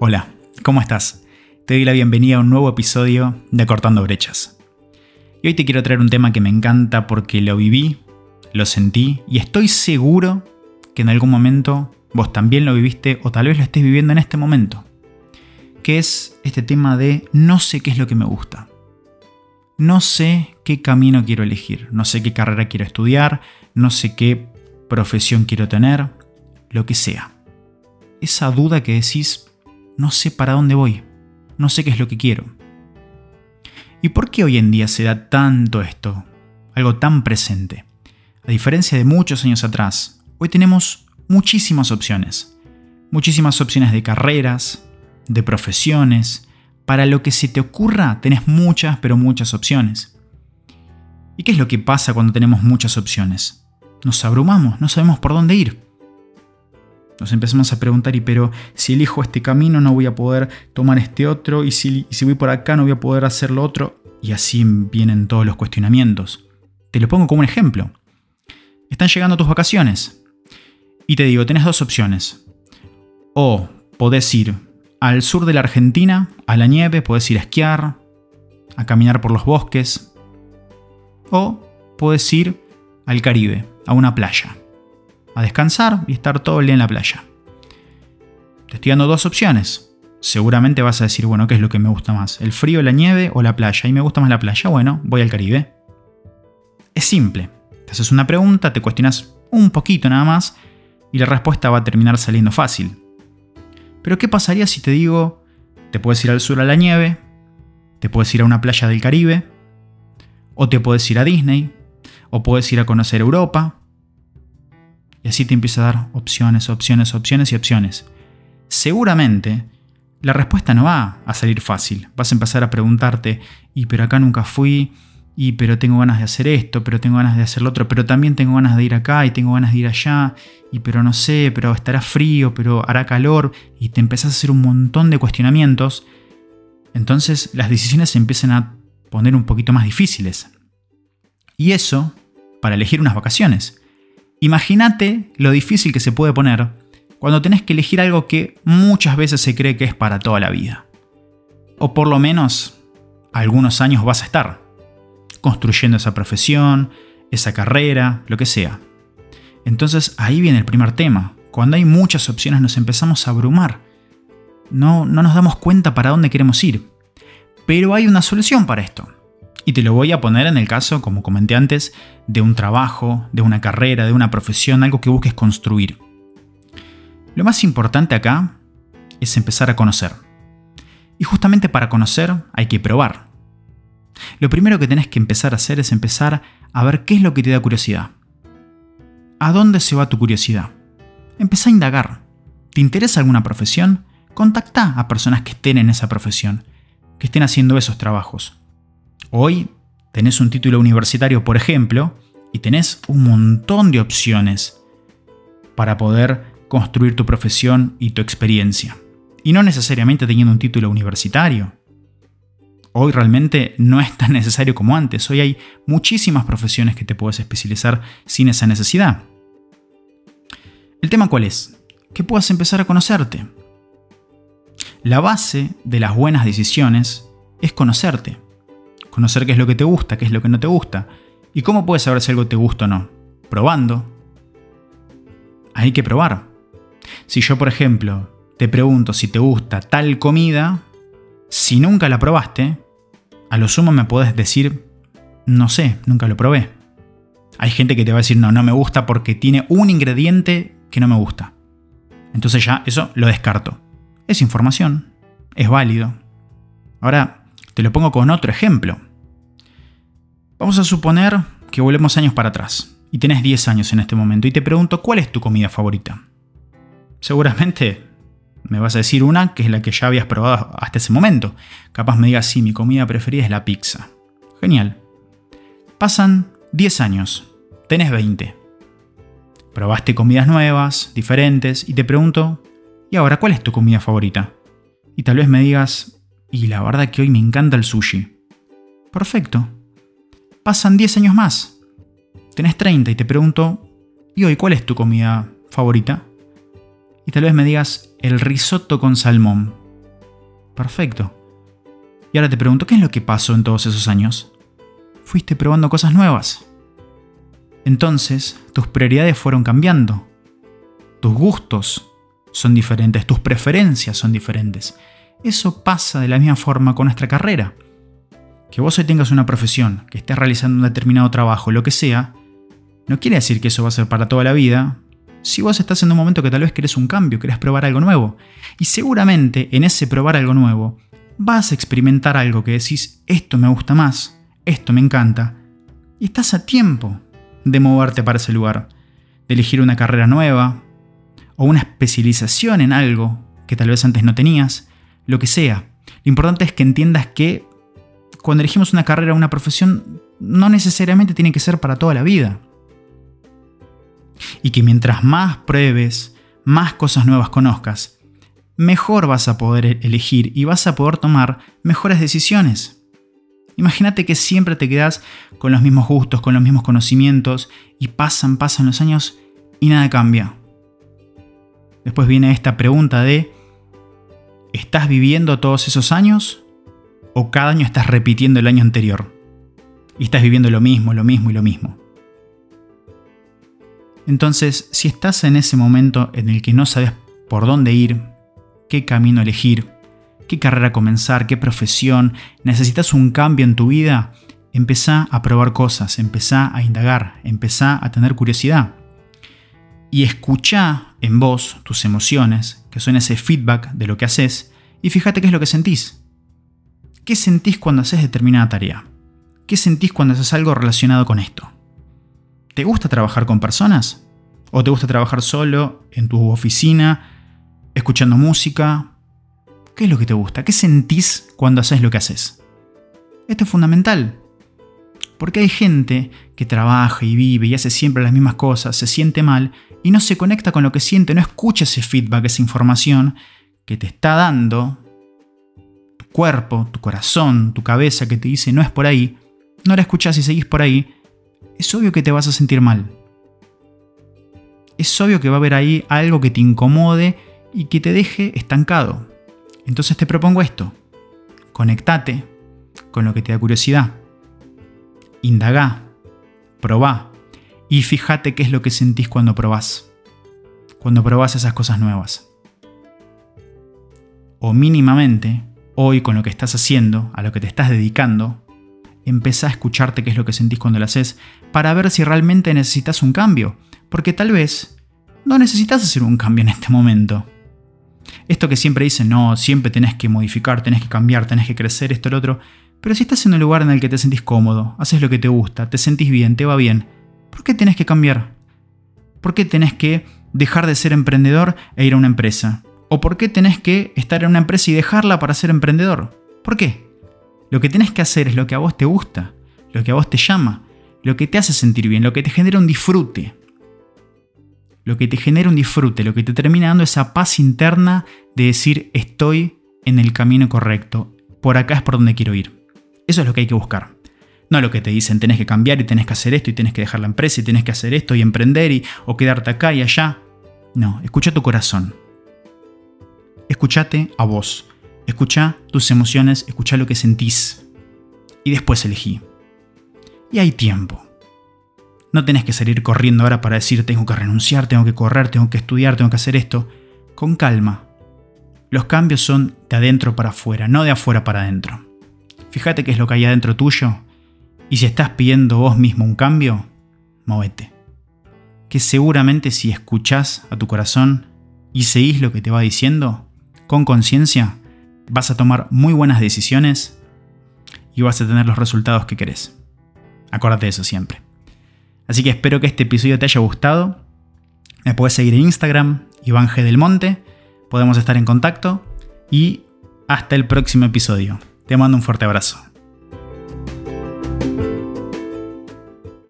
Hola, ¿cómo estás? Te doy la bienvenida a un nuevo episodio de Cortando Brechas. Y hoy te quiero traer un tema que me encanta porque lo viví, lo sentí y estoy seguro que en algún momento vos también lo viviste o tal vez lo estés viviendo en este momento. Que es este tema de no sé qué es lo que me gusta. No sé qué camino quiero elegir, no sé qué carrera quiero estudiar, no sé qué profesión quiero tener, lo que sea. Esa duda que decís, no sé para dónde voy, no sé qué es lo que quiero. ¿Y por qué hoy en día se da tanto esto? Algo tan presente. A diferencia de muchos años atrás, hoy tenemos muchísimas opciones. Muchísimas opciones de carreras, de profesiones. Para lo que se te ocurra, tenés muchas, pero muchas opciones. ¿Y qué es lo que pasa cuando tenemos muchas opciones? Nos abrumamos, no sabemos por dónde ir. Nos empezamos a preguntar, y pero si elijo este camino no voy a poder tomar este otro, y si, si voy por acá no voy a poder hacer lo otro. Y así vienen todos los cuestionamientos. Te lo pongo como un ejemplo. Están llegando tus vacaciones. Y te digo, tenés dos opciones. O podés ir al sur de la Argentina, a la nieve, podés ir a esquiar, a caminar por los bosques. O podés ir al Caribe, a una playa a descansar y estar todo el día en la playa. Te estoy dando dos opciones. Seguramente vas a decir, bueno, ¿qué es lo que me gusta más? ¿El frío, la nieve o la playa? Y me gusta más la playa, bueno, voy al Caribe. Es simple. Te haces una pregunta, te cuestionas un poquito nada más y la respuesta va a terminar saliendo fácil. Pero ¿qué pasaría si te digo, te puedes ir al sur a la nieve, te puedes ir a una playa del Caribe, o te puedes ir a Disney, o puedes ir a conocer Europa, y así te empieza a dar opciones, opciones, opciones y opciones. Seguramente la respuesta no va a salir fácil. Vas a empezar a preguntarte, y pero acá nunca fui, y pero tengo ganas de hacer esto, pero tengo ganas de hacer lo otro, pero también tengo ganas de ir acá y tengo ganas de ir allá, y pero no sé, pero estará frío, pero hará calor, y te empezás a hacer un montón de cuestionamientos. Entonces las decisiones se empiezan a poner un poquito más difíciles. Y eso para elegir unas vacaciones. Imagínate lo difícil que se puede poner cuando tenés que elegir algo que muchas veces se cree que es para toda la vida. O por lo menos algunos años vas a estar construyendo esa profesión, esa carrera, lo que sea. Entonces ahí viene el primer tema. Cuando hay muchas opciones nos empezamos a abrumar. No, no nos damos cuenta para dónde queremos ir. Pero hay una solución para esto. Y te lo voy a poner en el caso, como comenté antes, de un trabajo, de una carrera, de una profesión, algo que busques construir. Lo más importante acá es empezar a conocer. Y justamente para conocer hay que probar. Lo primero que tenés que empezar a hacer es empezar a ver qué es lo que te da curiosidad. ¿A dónde se va tu curiosidad? Empezá a indagar. ¿Te interesa alguna profesión? Contacta a personas que estén en esa profesión, que estén haciendo esos trabajos. Hoy tenés un título universitario, por ejemplo, y tenés un montón de opciones para poder construir tu profesión y tu experiencia. Y no necesariamente teniendo un título universitario. Hoy realmente no es tan necesario como antes. Hoy hay muchísimas profesiones que te puedes especializar sin esa necesidad. ¿El tema cuál es? Que puedas empezar a conocerte. La base de las buenas decisiones es conocerte conocer qué es lo que te gusta, qué es lo que no te gusta. ¿Y cómo puedes saber si algo te gusta o no? Probando. Hay que probar. Si yo, por ejemplo, te pregunto si te gusta tal comida, si nunca la probaste, a lo sumo me puedes decir, no sé, nunca lo probé. Hay gente que te va a decir, no, no me gusta porque tiene un ingrediente que no me gusta. Entonces ya eso lo descarto. Es información, es válido. Ahora, te lo pongo con otro ejemplo. Vamos a suponer que volvemos años para atrás y tenés 10 años en este momento y te pregunto cuál es tu comida favorita. Seguramente me vas a decir una que es la que ya habías probado hasta ese momento. Capaz me digas, sí, mi comida preferida es la pizza. Genial. Pasan 10 años, tenés 20. Probaste comidas nuevas, diferentes, y te pregunto, ¿y ahora cuál es tu comida favorita? Y tal vez me digas, y la verdad que hoy me encanta el sushi. Perfecto pasan 10 años más. Tenés 30 y te pregunto, ¿y hoy cuál es tu comida favorita? Y tal vez me digas el risotto con salmón. Perfecto. Y ahora te pregunto, ¿qué es lo que pasó en todos esos años? Fuiste probando cosas nuevas. Entonces, tus prioridades fueron cambiando. Tus gustos son diferentes, tus preferencias son diferentes. Eso pasa de la misma forma con nuestra carrera. Que vos hoy tengas una profesión, que estés realizando un determinado trabajo, lo que sea, no quiere decir que eso va a ser para toda la vida. Si vos estás en un momento que tal vez querés un cambio, querés probar algo nuevo, y seguramente en ese probar algo nuevo vas a experimentar algo que decís, esto me gusta más, esto me encanta, y estás a tiempo de moverte para ese lugar, de elegir una carrera nueva, o una especialización en algo que tal vez antes no tenías, lo que sea. Lo importante es que entiendas que cuando elegimos una carrera o una profesión, no necesariamente tiene que ser para toda la vida. Y que mientras más pruebes, más cosas nuevas conozcas, mejor vas a poder elegir y vas a poder tomar mejores decisiones. Imagínate que siempre te quedas con los mismos gustos, con los mismos conocimientos y pasan, pasan los años y nada cambia. Después viene esta pregunta de, ¿estás viviendo todos esos años o cada año estás repitiendo el año anterior? Y estás viviendo lo mismo, lo mismo y lo mismo. Entonces, si estás en ese momento en el que no sabes por dónde ir, qué camino elegir, qué carrera comenzar, qué profesión, necesitas un cambio en tu vida, empezá a probar cosas, empezá a indagar, empezá a tener curiosidad. Y escucha en vos tus emociones, que son ese feedback de lo que haces, y fíjate qué es lo que sentís. ¿Qué sentís cuando haces determinada tarea? ¿Qué sentís cuando haces algo relacionado con esto? ¿Te gusta trabajar con personas? ¿O te gusta trabajar solo, en tu oficina, escuchando música? ¿Qué es lo que te gusta? ¿Qué sentís cuando haces lo que haces? Esto es fundamental. Porque hay gente que trabaja y vive y hace siempre las mismas cosas, se siente mal y no se conecta con lo que siente, no escucha ese feedback, esa información que te está dando cuerpo, tu corazón, tu cabeza que te dice no es por ahí, no la escuchas y seguís por ahí, es obvio que te vas a sentir mal. Es obvio que va a haber ahí algo que te incomode y que te deje estancado. Entonces te propongo esto. Conectate con lo que te da curiosidad. Indagá, probá y fíjate qué es lo que sentís cuando probás. Cuando probás esas cosas nuevas. O mínimamente hoy con lo que estás haciendo, a lo que te estás dedicando, empezá a escucharte qué es lo que sentís cuando lo haces para ver si realmente necesitas un cambio, porque tal vez no necesitas hacer un cambio en este momento. Esto que siempre dicen, no, siempre tenés que modificar, tenés que cambiar, tenés que crecer, esto, lo otro, pero si estás en un lugar en el que te sentís cómodo, haces lo que te gusta, te sentís bien, te va bien, ¿por qué tenés que cambiar? ¿Por qué tenés que dejar de ser emprendedor e ir a una empresa? ¿O por qué tenés que estar en una empresa y dejarla para ser emprendedor? ¿Por qué? Lo que tenés que hacer es lo que a vos te gusta, lo que a vos te llama, lo que te hace sentir bien, lo que te genera un disfrute. Lo que te genera un disfrute, lo que te termina dando esa paz interna de decir estoy en el camino correcto, por acá es por donde quiero ir. Eso es lo que hay que buscar. No lo que te dicen tenés que cambiar y tenés que hacer esto y tenés que dejar la empresa y tenés que hacer esto y emprender y, o quedarte acá y allá. No, escucha tu corazón, escúchate a vos. Escucha tus emociones, escucha lo que sentís. Y después elegí. Y hay tiempo. No tenés que salir corriendo ahora para decir tengo que renunciar, tengo que correr, tengo que estudiar, tengo que hacer esto. Con calma. Los cambios son de adentro para afuera, no de afuera para adentro. Fíjate qué es lo que hay adentro tuyo. Y si estás pidiendo vos mismo un cambio, movete. Que seguramente si escuchás a tu corazón y seguís lo que te va diciendo, con conciencia, vas a tomar muy buenas decisiones y vas a tener los resultados que querés. Acuérdate de eso siempre. Así que espero que este episodio te haya gustado. Me puedes seguir en Instagram, Iván G. del Monte. Podemos estar en contacto y hasta el próximo episodio. Te mando un fuerte abrazo.